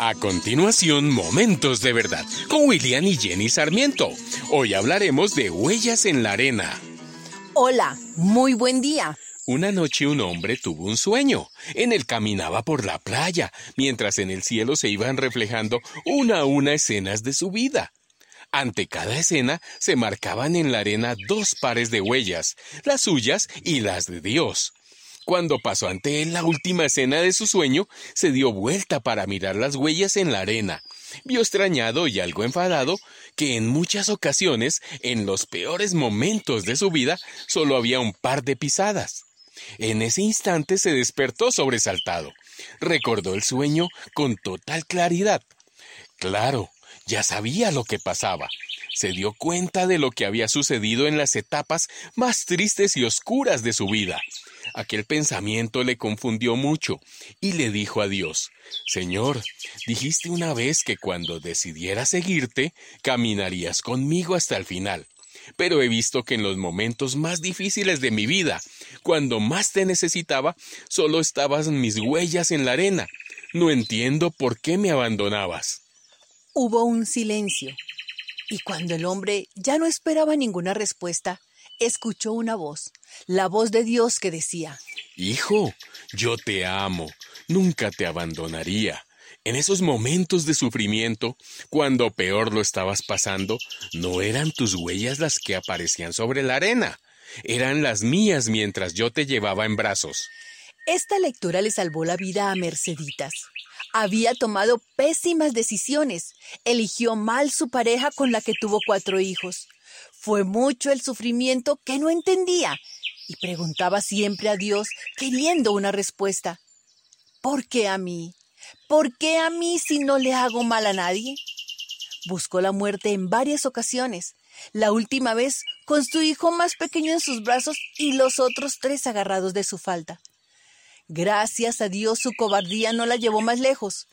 A continuación, Momentos de Verdad con William y Jenny Sarmiento. Hoy hablaremos de huellas en la arena. Hola, muy buen día. Una noche un hombre tuvo un sueño. En él caminaba por la playa, mientras en el cielo se iban reflejando una a una escenas de su vida. Ante cada escena se marcaban en la arena dos pares de huellas, las suyas y las de Dios. Cuando pasó ante él la última escena de su sueño, se dio vuelta para mirar las huellas en la arena. Vio extrañado y algo enfadado que en muchas ocasiones, en los peores momentos de su vida, solo había un par de pisadas. En ese instante se despertó sobresaltado. Recordó el sueño con total claridad. Claro, ya sabía lo que pasaba. Se dio cuenta de lo que había sucedido en las etapas más tristes y oscuras de su vida. Aquel pensamiento le confundió mucho y le dijo a Dios, Señor, dijiste una vez que cuando decidiera seguirte, caminarías conmigo hasta el final. Pero he visto que en los momentos más difíciles de mi vida, cuando más te necesitaba, solo estabas mis huellas en la arena. No entiendo por qué me abandonabas. Hubo un silencio, y cuando el hombre ya no esperaba ninguna respuesta, escuchó una voz, la voz de Dios que decía, Hijo, yo te amo, nunca te abandonaría. En esos momentos de sufrimiento, cuando peor lo estabas pasando, no eran tus huellas las que aparecían sobre la arena, eran las mías mientras yo te llevaba en brazos. Esta lectura le salvó la vida a Merceditas. Había tomado pésimas decisiones, eligió mal su pareja con la que tuvo cuatro hijos. Fue mucho el sufrimiento que no entendía y preguntaba siempre a Dios queriendo una respuesta. ¿Por qué a mí? ¿Por qué a mí si no le hago mal a nadie? Buscó la muerte en varias ocasiones, la última vez con su hijo más pequeño en sus brazos y los otros tres agarrados de su falda. Gracias a Dios su cobardía no la llevó más lejos.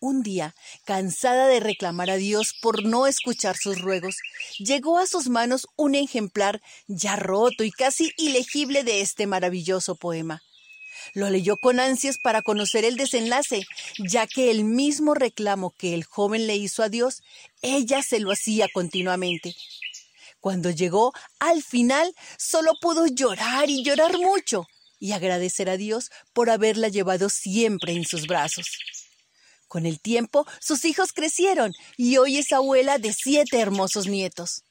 Un día, cansada de reclamar a Dios por no escuchar sus ruegos, llegó a sus manos un ejemplar ya roto y casi ilegible de este maravilloso poema. Lo leyó con ansias para conocer el desenlace, ya que el mismo reclamo que el joven le hizo a Dios, ella se lo hacía continuamente. Cuando llegó al final, solo pudo llorar y llorar mucho, y agradecer a Dios por haberla llevado siempre en sus brazos. Con el tiempo, sus hijos crecieron y hoy es abuela de siete hermosos nietos.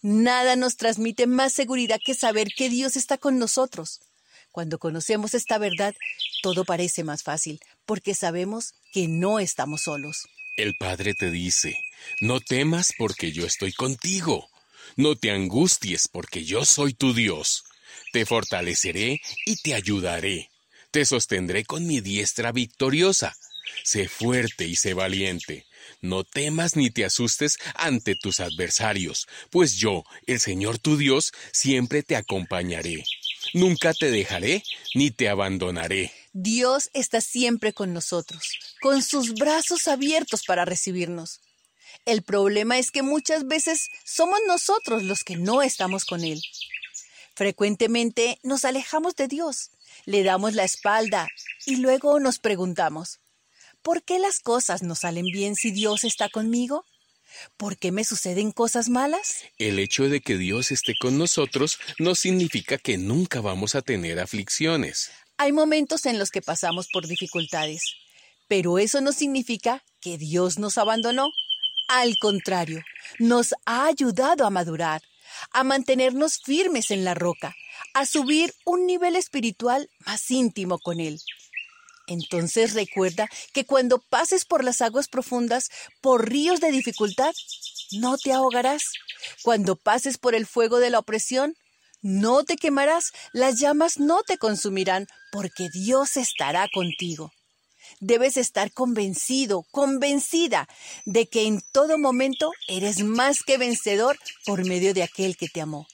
Nada nos transmite más seguridad que saber que Dios está con nosotros. Cuando conocemos esta verdad, todo parece más fácil, porque sabemos que no estamos solos. El Padre te dice, no temas porque yo estoy contigo, no te angusties porque yo soy tu Dios, te fortaleceré y te ayudaré, te sostendré con mi diestra victoriosa Sé fuerte y sé valiente. No temas ni te asustes ante tus adversarios, pues yo, el Señor tu Dios, siempre te acompañaré. Nunca te dejaré ni te abandonaré. Dios está siempre con nosotros, con sus brazos abiertos para recibirnos. El problema es que muchas veces somos nosotros los que no estamos con Él. Frecuentemente nos alejamos de Dios, le damos la espalda y luego nos preguntamos, ¿Por qué las cosas no salen bien si Dios está conmigo? ¿Por qué me suceden cosas malas? El hecho de que Dios esté con nosotros no significa que nunca vamos a tener aflicciones. Hay momentos en los que pasamos por dificultades, pero eso no significa que Dios nos abandonó. Al contrario, nos ha ayudado a madurar, a mantenernos firmes en la roca, a subir un nivel espiritual más íntimo con Él. Entonces recuerda que cuando pases por las aguas profundas, por ríos de dificultad, no te ahogarás. Cuando pases por el fuego de la opresión, no te quemarás, las llamas no te consumirán, porque Dios estará contigo. Debes estar convencido, convencida de que en todo momento eres más que vencedor por medio de aquel que te amó.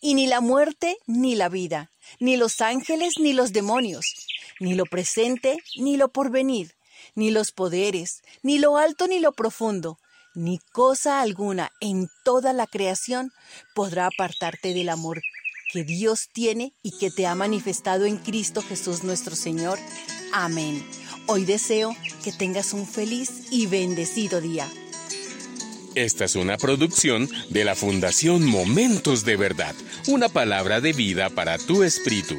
Y ni la muerte ni la vida, ni los ángeles ni los demonios, ni lo presente, ni lo porvenir, ni los poderes, ni lo alto, ni lo profundo, ni cosa alguna en toda la creación podrá apartarte del amor que Dios tiene y que te ha manifestado en Cristo Jesús nuestro Señor. Amén. Hoy deseo que tengas un feliz y bendecido día. Esta es una producción de la Fundación Momentos de Verdad, una palabra de vida para tu espíritu.